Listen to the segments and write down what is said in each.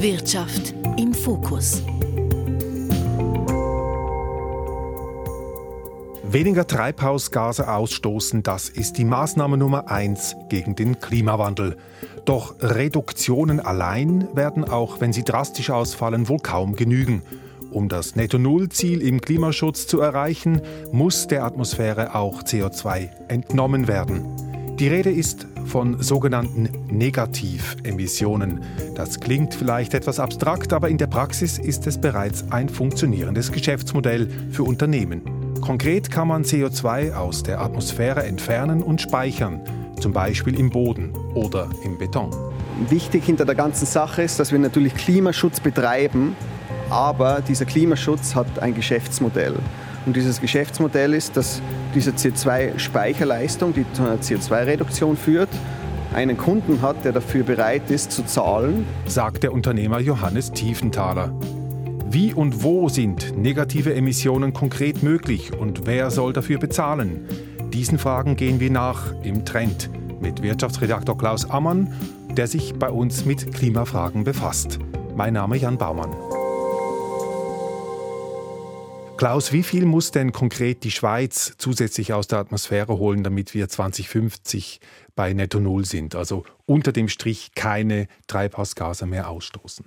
Wirtschaft im Fokus. Weniger Treibhausgase ausstoßen, das ist die Maßnahme Nummer eins gegen den Klimawandel. Doch Reduktionen allein werden, auch wenn sie drastisch ausfallen, wohl kaum genügen. Um das Netto-Null-Ziel im Klimaschutz zu erreichen, muss der Atmosphäre auch CO2 entnommen werden. Die Rede ist von sogenannten Negativemissionen. Das klingt vielleicht etwas abstrakt, aber in der Praxis ist es bereits ein funktionierendes Geschäftsmodell für Unternehmen. Konkret kann man CO2 aus der Atmosphäre entfernen und speichern, zum Beispiel im Boden oder im Beton. Wichtig hinter der ganzen Sache ist, dass wir natürlich Klimaschutz betreiben, aber dieser Klimaschutz hat ein Geschäftsmodell. Und dieses Geschäftsmodell ist, dass diese CO2-Speicherleistung, die zu einer CO2-Reduktion führt, einen Kunden hat, der dafür bereit ist zu zahlen, sagt der Unternehmer Johannes Tiefenthaler. Wie und wo sind negative Emissionen konkret möglich und wer soll dafür bezahlen? Diesen Fragen gehen wir nach im Trend mit Wirtschaftsredaktor Klaus Ammann, der sich bei uns mit Klimafragen befasst. Mein Name Jan Baumann. Klaus, wie viel muss denn konkret die Schweiz zusätzlich aus der Atmosphäre holen, damit wir 2050 bei Netto Null sind? Also unter dem Strich keine Treibhausgase mehr ausstoßen.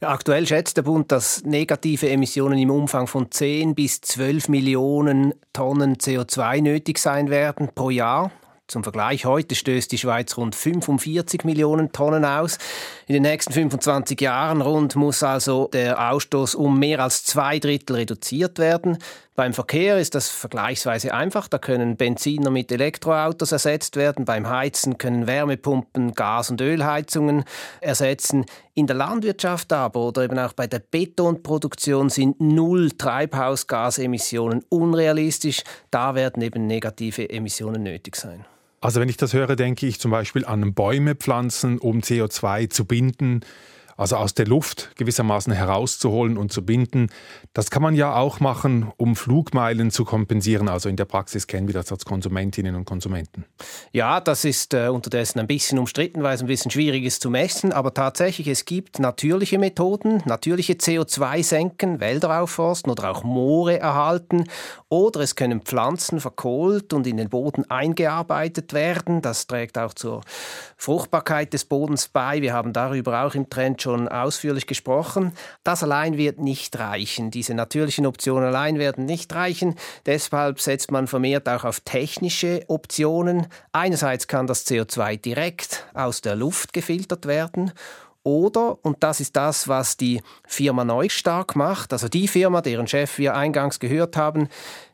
Ja, aktuell schätzt der Bund, dass negative Emissionen im Umfang von 10 bis 12 Millionen Tonnen CO2 nötig sein werden pro Jahr. Zum Vergleich, heute stößt die Schweiz rund 45 Millionen Tonnen aus. In den nächsten 25 Jahren rund muss also der Ausstoß um mehr als zwei Drittel reduziert werden. Beim Verkehr ist das vergleichsweise einfach. Da können Benziner mit Elektroautos ersetzt werden. Beim Heizen können Wärmepumpen Gas- und Ölheizungen ersetzen. In der Landwirtschaft aber oder eben auch bei der Betonproduktion sind null Treibhausgasemissionen unrealistisch. Da werden eben negative Emissionen nötig sein. Also wenn ich das höre, denke ich zum Beispiel an Bäume pflanzen, um CO2 zu binden also aus der Luft gewissermaßen herauszuholen und zu binden. Das kann man ja auch machen, um Flugmeilen zu kompensieren. Also in der Praxis kennen wir das als Konsumentinnen und Konsumenten. Ja, das ist äh, unterdessen ein bisschen umstritten, weil es ein bisschen schwierig ist zu messen. Aber tatsächlich, es gibt natürliche Methoden, natürliche CO2-Senken, Wälder aufforsten oder auch Moore erhalten. Oder es können Pflanzen verkohlt und in den Boden eingearbeitet werden. Das trägt auch zur Fruchtbarkeit des Bodens bei. Wir haben darüber auch im Trend schon ausführlich gesprochen. Das allein wird nicht reichen. Diese natürlichen Optionen allein werden nicht reichen. Deshalb setzt man vermehrt auch auf technische Optionen. Einerseits kann das CO2 direkt aus der Luft gefiltert werden oder, und das ist das, was die Firma Neustark macht, also die Firma, deren Chef wir eingangs gehört haben,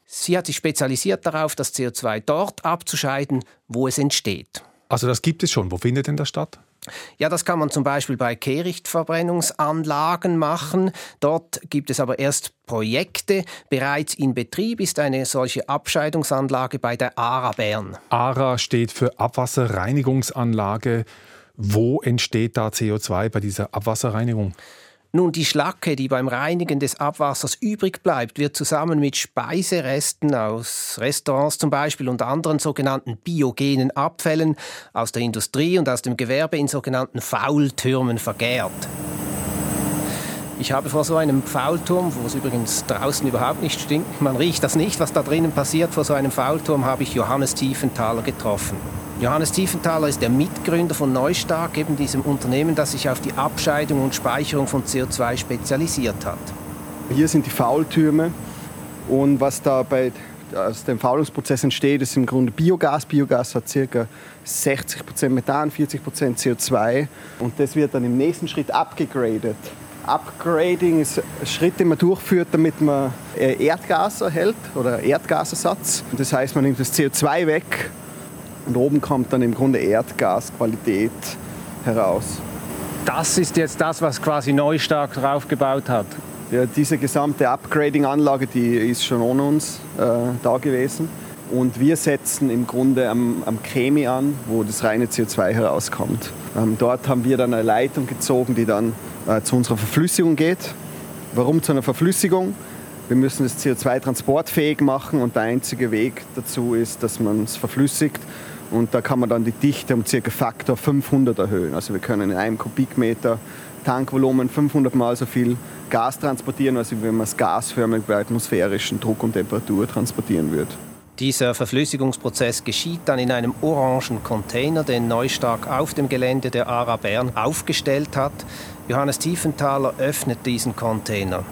sie hat sich spezialisiert darauf, das CO2 dort abzuscheiden, wo es entsteht. Also das gibt es schon. Wo findet denn das statt? Ja, das kann man zum Beispiel bei Kehrichtverbrennungsanlagen machen. Dort gibt es aber erst Projekte. Bereits in Betrieb ist eine solche Abscheidungsanlage bei der ARA Bern. ARA steht für Abwasserreinigungsanlage. Wo entsteht da CO2 bei dieser Abwasserreinigung? Nun, die Schlacke, die beim Reinigen des Abwassers übrig bleibt, wird zusammen mit Speiseresten aus Restaurants zum Beispiel und anderen sogenannten biogenen Abfällen aus der Industrie und aus dem Gewerbe in sogenannten Faultürmen vergärt. Ich habe vor so einem Faulturm, wo es übrigens draußen überhaupt nicht stinkt, man riecht das nicht, was da drinnen passiert, vor so einem Faulturm habe ich Johannes Tiefenthaler getroffen. Johannes Tiefenthaler ist der Mitgründer von Neustark, eben diesem Unternehmen, das sich auf die Abscheidung und Speicherung von CO2 spezialisiert hat. Hier sind die Faultürme und was da bei aus dem Faulungsprozess entsteht, ist im Grunde Biogas. Biogas hat ca. 60% Methan, 40% CO2 und das wird dann im nächsten Schritt abgegradet. Upgrading ist ein Schritt, den man durchführt, damit man Erdgas erhält oder Erdgasersatz. Das heißt, man nimmt das CO2 weg und oben kommt dann im Grunde Erdgasqualität heraus. Das ist jetzt das, was quasi Neustark draufgebaut hat. Ja, diese gesamte Upgrading-Anlage, die ist schon ohne uns äh, da gewesen. Und wir setzen im Grunde am, am Chemie an, wo das reine CO2 herauskommt. Ähm, dort haben wir dann eine Leitung gezogen, die dann äh, zu unserer Verflüssigung geht. Warum zu einer Verflüssigung? Wir müssen das CO2 transportfähig machen und der einzige Weg dazu ist, dass man es verflüssigt. Und da kann man dann die Dichte um ca. Faktor 500 erhöhen. Also wir können in einem Kubikmeter Tankvolumen 500 Mal so viel Gas transportieren, als wenn man es gasförmig bei atmosphärischen Druck und Temperatur transportieren würde. Dieser Verflüssigungsprozess geschieht dann in einem orangen Container, den Neustark auf dem Gelände der ARA Bern aufgestellt hat. Johannes Tiefenthaler öffnet diesen Container.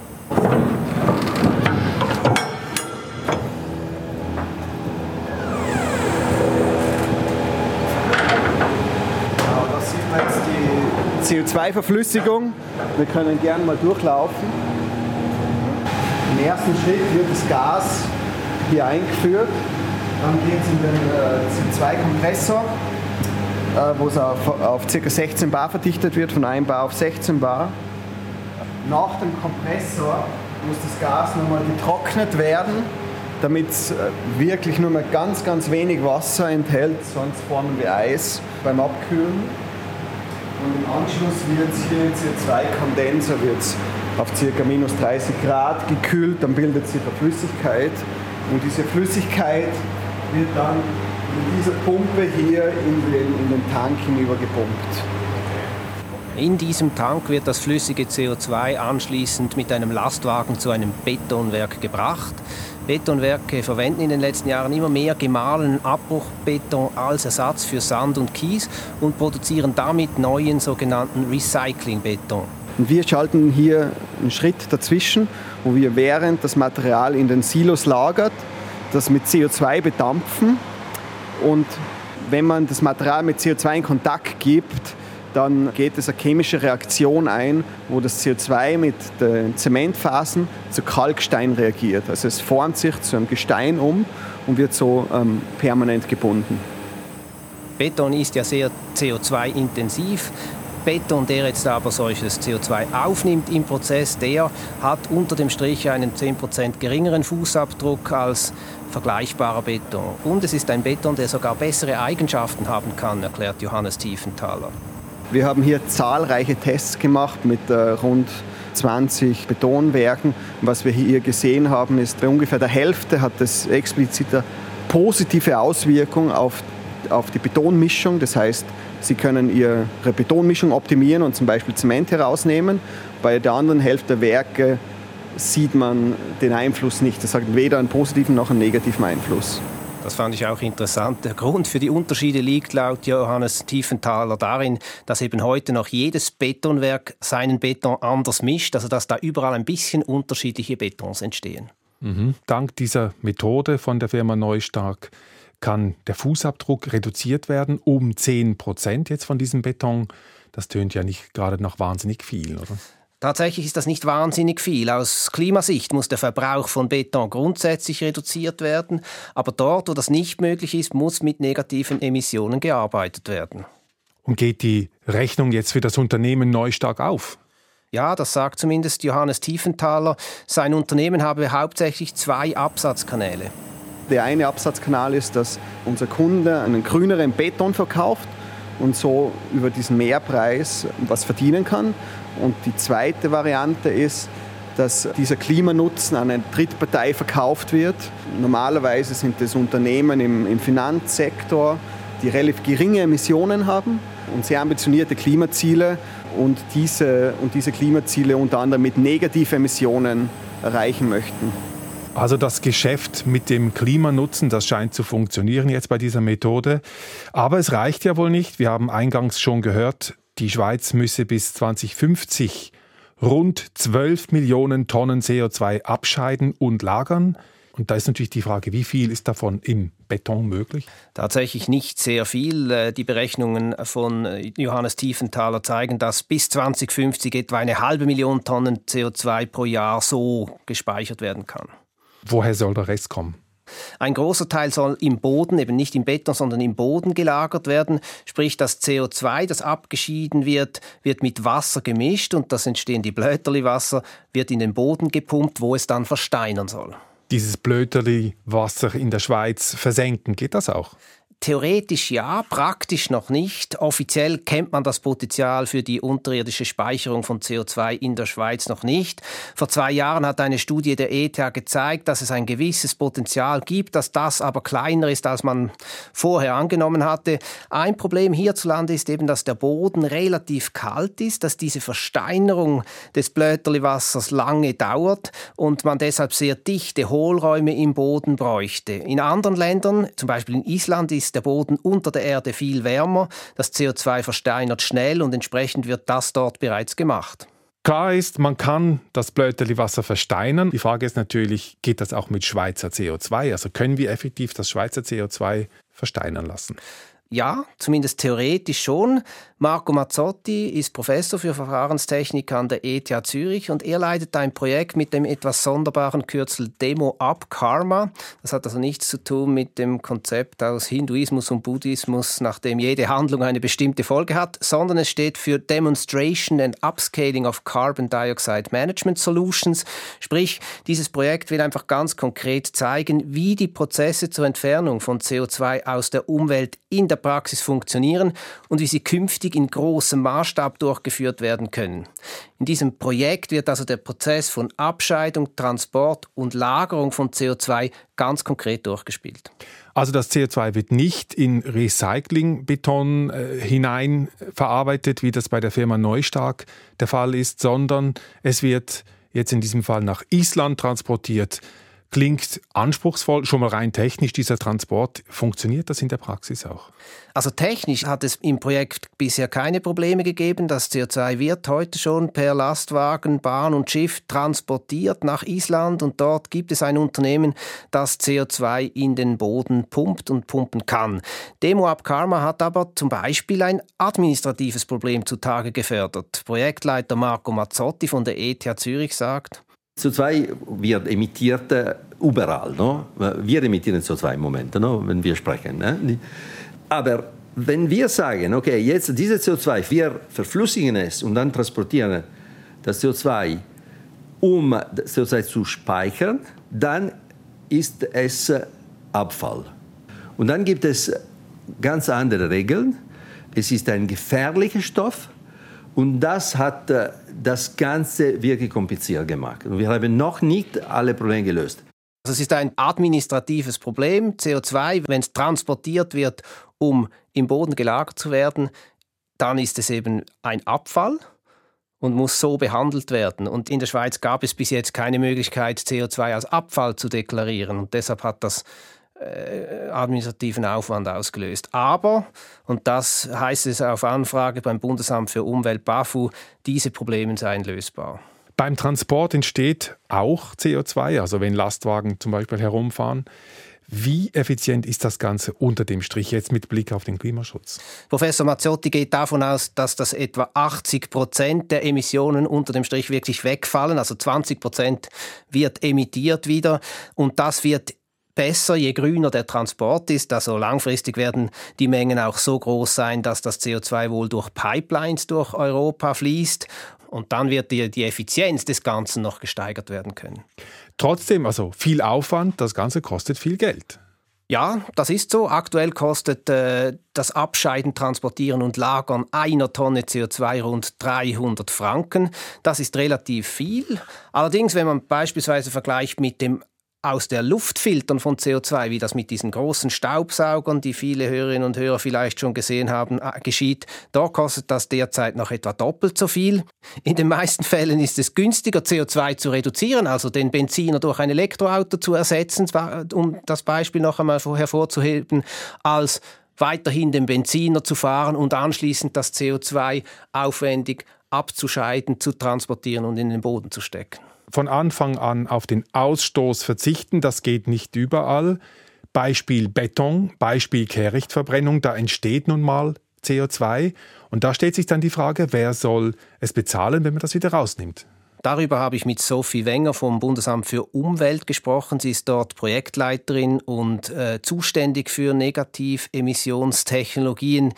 CO2-Verflüssigung. Wir können gerne mal durchlaufen. Im ersten Schritt wird das Gas hier eingeführt. Dann geht es in den äh, CO2-Kompressor, äh, wo es auf, auf ca. 16 bar verdichtet wird, von 1 bar auf 16 bar. Nach dem Kompressor muss das Gas nochmal getrocknet werden, damit es äh, wirklich nur mehr ganz, ganz wenig Wasser enthält, sonst formen wir Eis beim Abkühlen. Und im Anschluss wird hier im CO2-Kondenser auf ca. minus 30 Grad gekühlt, dann bildet sich eine Flüssigkeit und diese Flüssigkeit wird dann mit dieser Pumpe hier in den, in den Tank hinübergepumpt. In diesem Tank wird das flüssige CO2 anschließend mit einem Lastwagen zu einem Betonwerk gebracht. Betonwerke verwenden in den letzten Jahren immer mehr gemahlenen Abbruchbeton als Ersatz für Sand und Kies und produzieren damit neuen sogenannten Recyclingbeton. wir schalten hier einen Schritt dazwischen, wo wir während das Material in den Silos lagert, das mit CO2 bedampfen und wenn man das Material mit CO2 in Kontakt gibt, dann geht es eine chemische Reaktion ein, wo das CO2 mit den Zementphasen zu Kalkstein reagiert. Also es formt sich zu einem Gestein um und wird so ähm, permanent gebunden. Beton ist ja sehr CO2-intensiv. Beton, der jetzt aber solches CO2 aufnimmt im Prozess, der hat unter dem Strich einen 10% geringeren Fußabdruck als vergleichbarer Beton. Und es ist ein Beton, der sogar bessere Eigenschaften haben kann, erklärt Johannes Tiefenthaler. Wir haben hier zahlreiche Tests gemacht mit äh, rund 20 Betonwerken. Was wir hier gesehen haben, ist, bei ungefähr der Hälfte hat das explizite positive Auswirkung auf, auf die Betonmischung. Das heißt, Sie können Ihre Betonmischung optimieren und zum Beispiel Zement herausnehmen. Bei der anderen Hälfte der Werke sieht man den Einfluss nicht. Das hat weder einen positiven noch einen negativen Einfluss. Das fand ich auch interessant. Der Grund für die Unterschiede liegt laut Johannes Tiefenthaler darin, dass eben heute noch jedes Betonwerk seinen Beton anders mischt, also dass da überall ein bisschen unterschiedliche Betons entstehen. Mhm. Dank dieser Methode von der Firma Neustark kann der Fußabdruck reduziert werden um 10 Prozent jetzt von diesem Beton. Das tönt ja nicht gerade noch wahnsinnig viel, oder? Tatsächlich ist das nicht wahnsinnig viel. Aus Klimasicht muss der Verbrauch von Beton grundsätzlich reduziert werden, aber dort, wo das nicht möglich ist, muss mit negativen Emissionen gearbeitet werden. Und geht die Rechnung jetzt für das Unternehmen neu stark auf? Ja, das sagt zumindest Johannes Tiefenthaler. Sein Unternehmen habe hauptsächlich zwei Absatzkanäle. Der eine Absatzkanal ist, dass unser Kunde einen grüneren Beton verkauft und so über diesen Mehrpreis was verdienen kann. Und die zweite Variante ist, dass dieser Klimanutzen an eine Drittpartei verkauft wird. Normalerweise sind es Unternehmen im, im Finanzsektor, die relativ geringe Emissionen haben und sehr ambitionierte Klimaziele und diese, und diese Klimaziele unter anderem mit negativen Emissionen erreichen möchten. Also das Geschäft mit dem Klimanutzen, das scheint zu funktionieren jetzt bei dieser Methode. Aber es reicht ja wohl nicht. Wir haben eingangs schon gehört, die Schweiz müsse bis 2050 rund 12 Millionen Tonnen CO2 abscheiden und lagern. Und da ist natürlich die Frage, wie viel ist davon im Beton möglich? Tatsächlich nicht sehr viel. Äh, die Berechnungen von äh, Johannes Tiefenthaler zeigen, dass bis 2050 etwa eine halbe Million Tonnen CO2 pro Jahr so gespeichert werden kann. Woher soll der Rest kommen? Ein großer Teil soll im Boden, eben nicht im Beton, sondern im Boden gelagert werden. Sprich, das CO2, das abgeschieden wird, wird mit Wasser gemischt und das entstehende Blöterli-Wasser wird in den Boden gepumpt, wo es dann versteinern soll. Dieses Blöterli-Wasser in der Schweiz versenken, geht das auch? Theoretisch ja, praktisch noch nicht. Offiziell kennt man das Potenzial für die unterirdische Speicherung von CO2 in der Schweiz noch nicht. Vor zwei Jahren hat eine Studie der ETH gezeigt, dass es ein gewisses Potenzial gibt, dass das aber kleiner ist, als man vorher angenommen hatte. Ein Problem hierzulande ist eben, dass der Boden relativ kalt ist, dass diese Versteinerung des Blöterliwassers lange dauert und man deshalb sehr dichte Hohlräume im Boden bräuchte. In anderen Ländern, zum Beispiel in Island, ist der Boden unter der Erde viel wärmer. Das CO2 versteinert schnell und entsprechend wird das dort bereits gemacht. Klar ist, man kann das Blöterli-Wasser versteinern. Die Frage ist natürlich, geht das auch mit Schweizer CO2? Also können wir effektiv das Schweizer CO2 versteinern lassen? Ja, zumindest theoretisch schon. Marco Mazzotti ist Professor für Verfahrenstechnik an der ETH Zürich und er leitet ein Projekt mit dem etwas sonderbaren Kürzel Demo Up Karma. Das hat also nichts zu tun mit dem Konzept aus Hinduismus und Buddhismus, nachdem jede Handlung eine bestimmte Folge hat, sondern es steht für Demonstration and Upscaling of Carbon Dioxide Management Solutions. Sprich, dieses Projekt will einfach ganz konkret zeigen, wie die Prozesse zur Entfernung von CO2 aus der Umwelt in der Praxis funktionieren und wie sie künftig in großem Maßstab durchgeführt werden können. In diesem Projekt wird also der Prozess von Abscheidung, Transport und Lagerung von CO2 ganz konkret durchgespielt. Also das CO2 wird nicht in Recyclingbeton äh, hinein wie das bei der Firma Neustark der Fall ist, sondern es wird jetzt in diesem Fall nach Island transportiert. Klingt anspruchsvoll, schon mal rein technisch dieser Transport. Funktioniert das in der Praxis auch? Also technisch hat es im Projekt bisher keine Probleme gegeben. Das CO2 wird heute schon per Lastwagen, Bahn und Schiff transportiert nach Island und dort gibt es ein Unternehmen, das CO2 in den Boden pumpt und pumpen kann. Demo Up Karma hat aber zum Beispiel ein administratives Problem zutage gefördert. Projektleiter Marco Mazzotti von der ETH Zürich sagt, CO2 wird emittiert überall. No? Wir emittieren CO2 im Moment, no? wenn wir sprechen. Ne? Aber wenn wir sagen, okay, jetzt dieses CO2, wir verflüssigen es und dann transportieren das CO2, um das CO2 zu speichern, dann ist es Abfall. Und dann gibt es ganz andere Regeln. Es ist ein gefährlicher Stoff und das hat äh, das Ganze wirklich kompliziert gemacht. Und wir haben noch nicht alle Probleme gelöst. Also es ist ein administratives Problem. CO2, wenn es transportiert wird, um im Boden gelagert zu werden, dann ist es eben ein Abfall und muss so behandelt werden. Und in der Schweiz gab es bis jetzt keine Möglichkeit, CO2 als Abfall zu deklarieren. Und deshalb hat das äh, administrativen Aufwand ausgelöst. Aber, und das heißt es auf Anfrage beim Bundesamt für Umwelt BAFU, diese Probleme seien lösbar. Beim Transport entsteht auch CO2, also wenn Lastwagen zum Beispiel herumfahren. Wie effizient ist das Ganze unter dem Strich jetzt mit Blick auf den Klimaschutz? Professor Mazzotti geht davon aus, dass das etwa 80 Prozent der Emissionen unter dem Strich wirklich wegfallen. Also 20 Prozent wird emittiert wieder und das wird besser, je grüner der Transport ist. Also langfristig werden die Mengen auch so groß sein, dass das CO2 wohl durch Pipelines durch Europa fließt. Und dann wird die, die Effizienz des Ganzen noch gesteigert werden können. Trotzdem, also viel Aufwand, das Ganze kostet viel Geld. Ja, das ist so. Aktuell kostet äh, das Abscheiden, Transportieren und Lagern einer Tonne CO2 rund 300 Franken. Das ist relativ viel. Allerdings, wenn man beispielsweise vergleicht mit dem aus der Luft filtern von CO2, wie das mit diesen großen Staubsaugern, die viele Hörerinnen und Hörer vielleicht schon gesehen haben, äh, geschieht, da kostet das derzeit noch etwa doppelt so viel. In den meisten Fällen ist es günstiger, CO2 zu reduzieren, also den Benziner durch ein Elektroauto zu ersetzen, um das Beispiel noch einmal hervorzuheben, als weiterhin den Benziner zu fahren und anschließend das CO2 aufwendig abzuscheiden, zu transportieren und in den Boden zu stecken von Anfang an auf den Ausstoß verzichten. Das geht nicht überall. Beispiel Beton, Beispiel Kehrichtverbrennung, da entsteht nun mal CO2. Und da stellt sich dann die Frage, wer soll es bezahlen, wenn man das wieder rausnimmt? Darüber habe ich mit Sophie Wenger vom Bundesamt für Umwelt gesprochen. Sie ist dort Projektleiterin und äh, zuständig für Negativemissionstechnologien.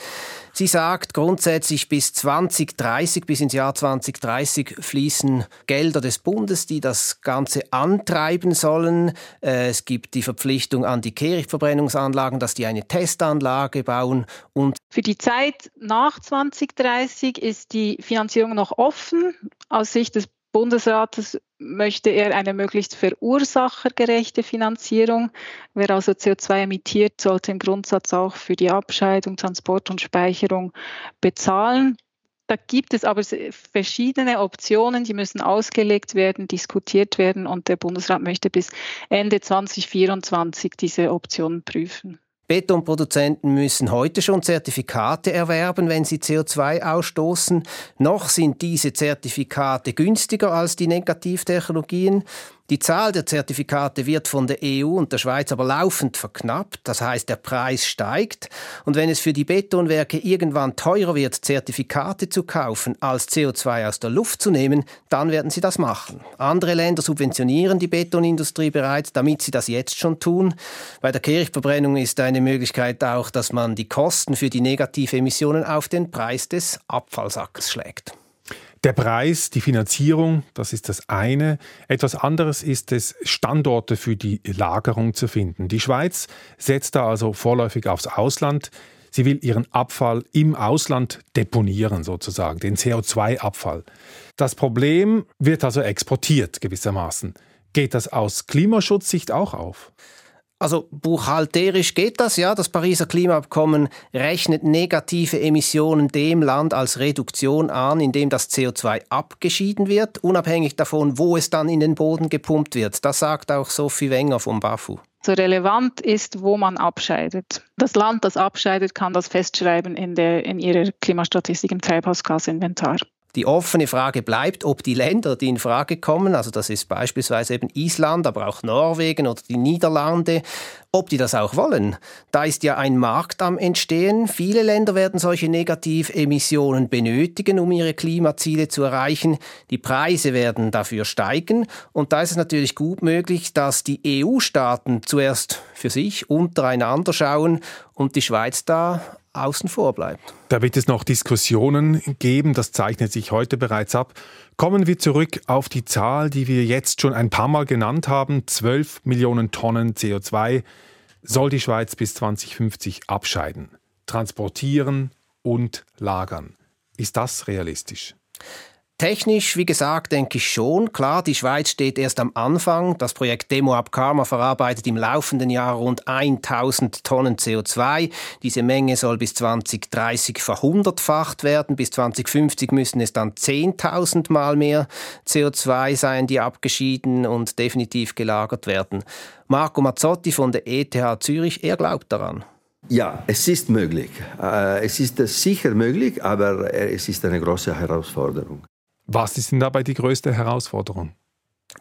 Sie sagt grundsätzlich bis 2030, bis ins Jahr 2030 fließen Gelder des Bundes, die das Ganze antreiben sollen. Äh, es gibt die Verpflichtung an die Kehrichtverbrennungsanlagen, dass die eine Testanlage bauen und für die Zeit nach 2030 ist die Finanzierung noch offen. Aus Sicht des Bundesrates möchte er eine möglichst verursachergerechte Finanzierung. Wer also CO2 emittiert, sollte im Grundsatz auch für die Abscheidung, Transport und Speicherung bezahlen. Da gibt es aber verschiedene Optionen, die müssen ausgelegt werden, diskutiert werden und der Bundesrat möchte bis Ende 2024 diese Optionen prüfen. Betonproduzenten müssen heute schon Zertifikate erwerben, wenn sie CO2 ausstoßen. Noch sind diese Zertifikate günstiger als die Negativtechnologien. Die Zahl der Zertifikate wird von der EU und der Schweiz aber laufend verknappt. Das heißt, der Preis steigt. Und wenn es für die Betonwerke irgendwann teurer wird, Zertifikate zu kaufen, als CO2 aus der Luft zu nehmen, dann werden sie das machen. Andere Länder subventionieren die Betonindustrie bereits, damit sie das jetzt schon tun. Bei der Kirchverbrennung ist eine Möglichkeit auch, dass man die Kosten für die Negativemissionen auf den Preis des Abfallsackes schlägt. Der Preis, die Finanzierung, das ist das eine. Etwas anderes ist es, Standorte für die Lagerung zu finden. Die Schweiz setzt da also vorläufig aufs Ausland. Sie will ihren Abfall im Ausland deponieren, sozusagen, den CO2-Abfall. Das Problem wird also exportiert gewissermaßen. Geht das aus Klimaschutzsicht auch auf? Also buchhalterisch geht das, ja. Das Pariser Klimaabkommen rechnet negative Emissionen dem Land als Reduktion an, in dem das CO2 abgeschieden wird, unabhängig davon, wo es dann in den Boden gepumpt wird. Das sagt auch Sophie Wenger vom BAFU. So relevant ist, wo man abscheidet. Das Land, das abscheidet, kann das festschreiben in, der, in ihrer Klimastatistik im Treibhausgasinventar. Die offene Frage bleibt, ob die Länder, die in Frage kommen, also das ist beispielsweise eben Island, aber auch Norwegen oder die Niederlande, ob die das auch wollen. Da ist ja ein Markt am Entstehen. Viele Länder werden solche Negativemissionen benötigen, um ihre Klimaziele zu erreichen. Die Preise werden dafür steigen. Und da ist es natürlich gut möglich, dass die EU-Staaten zuerst für sich untereinander schauen und die Schweiz da außen vor bleibt. Da wird es noch Diskussionen geben, das zeichnet sich heute bereits ab. Kommen wir zurück auf die Zahl, die wir jetzt schon ein paar Mal genannt haben. 12 Millionen Tonnen CO2 soll die Schweiz bis 2050 abscheiden, transportieren und lagern. Ist das realistisch? Technisch, wie gesagt, denke ich schon. Klar, die Schweiz steht erst am Anfang. Das Projekt Demo Up Karma verarbeitet im laufenden Jahr rund 1000 Tonnen CO2. Diese Menge soll bis 2030 verhundertfacht werden. Bis 2050 müssen es dann 10.000 Mal mehr CO2 sein, die abgeschieden und definitiv gelagert werden. Marco Mazzotti von der ETH Zürich, er glaubt daran. Ja, es ist möglich. Äh, es ist sicher möglich, aber es ist eine große Herausforderung. Was ist denn dabei die größte Herausforderung?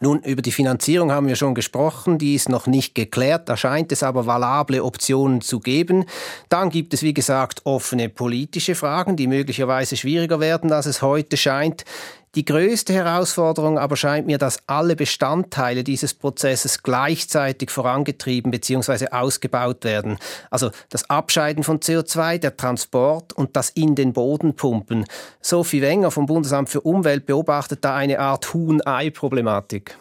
Nun, über die Finanzierung haben wir schon gesprochen, die ist noch nicht geklärt, da scheint es aber valable Optionen zu geben. Dann gibt es, wie gesagt, offene politische Fragen, die möglicherweise schwieriger werden, als es heute scheint. Die größte Herausforderung aber scheint mir, dass alle Bestandteile dieses Prozesses gleichzeitig vorangetrieben bzw. ausgebaut werden. Also das Abscheiden von CO2, der Transport und das in den Boden pumpen. Sophie Wenger vom Bundesamt für Umwelt beobachtet da eine Art Huhn-Ei-Problematik.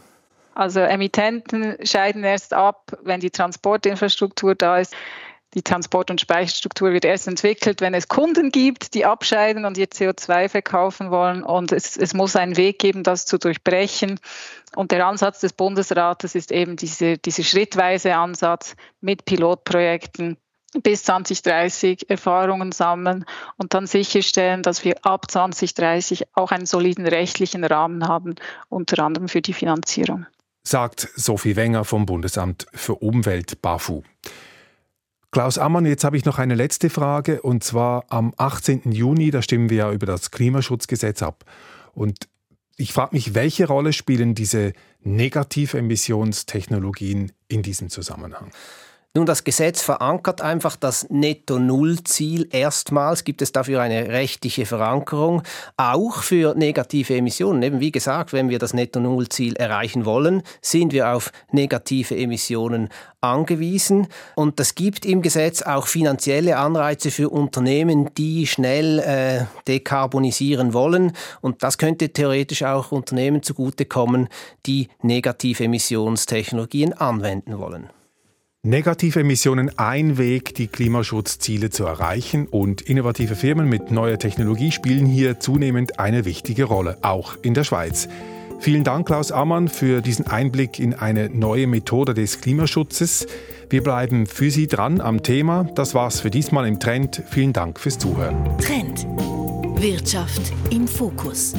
Also Emittenten scheiden erst ab, wenn die Transportinfrastruktur da ist. Die Transport- und Speicherstruktur wird erst entwickelt, wenn es Kunden gibt, die abscheiden und ihr CO2 verkaufen wollen. Und es, es muss einen Weg geben, das zu durchbrechen. Und der Ansatz des Bundesrates ist eben diese, dieser schrittweise Ansatz mit Pilotprojekten bis 2030 Erfahrungen sammeln und dann sicherstellen, dass wir ab 2030 auch einen soliden rechtlichen Rahmen haben, unter anderem für die Finanzierung. Sagt Sophie Wenger vom Bundesamt für Umwelt BAFU. Klaus Ammann, jetzt habe ich noch eine letzte Frage und zwar am 18. Juni, da stimmen wir ja über das Klimaschutzgesetz ab. Und ich frage mich, welche Rolle spielen diese Negativemissionstechnologien in diesem Zusammenhang? Nun, das Gesetz verankert einfach das Netto-Null-Ziel. Erstmals gibt es dafür eine rechtliche Verankerung, auch für negative Emissionen. Eben wie gesagt, wenn wir das Netto-Null-Ziel erreichen wollen, sind wir auf negative Emissionen angewiesen. Und das gibt im Gesetz auch finanzielle Anreize für Unternehmen, die schnell äh, dekarbonisieren wollen. Und das könnte theoretisch auch Unternehmen zugutekommen, die negative Emissionstechnologien anwenden wollen. Negative Emissionen ein Weg, die Klimaschutzziele zu erreichen und innovative Firmen mit neuer Technologie spielen hier zunehmend eine wichtige Rolle, auch in der Schweiz. Vielen Dank, Klaus Ammann, für diesen Einblick in eine neue Methode des Klimaschutzes. Wir bleiben für Sie dran am Thema. Das war's für diesmal im Trend. Vielen Dank fürs Zuhören. Trend. Wirtschaft im Fokus.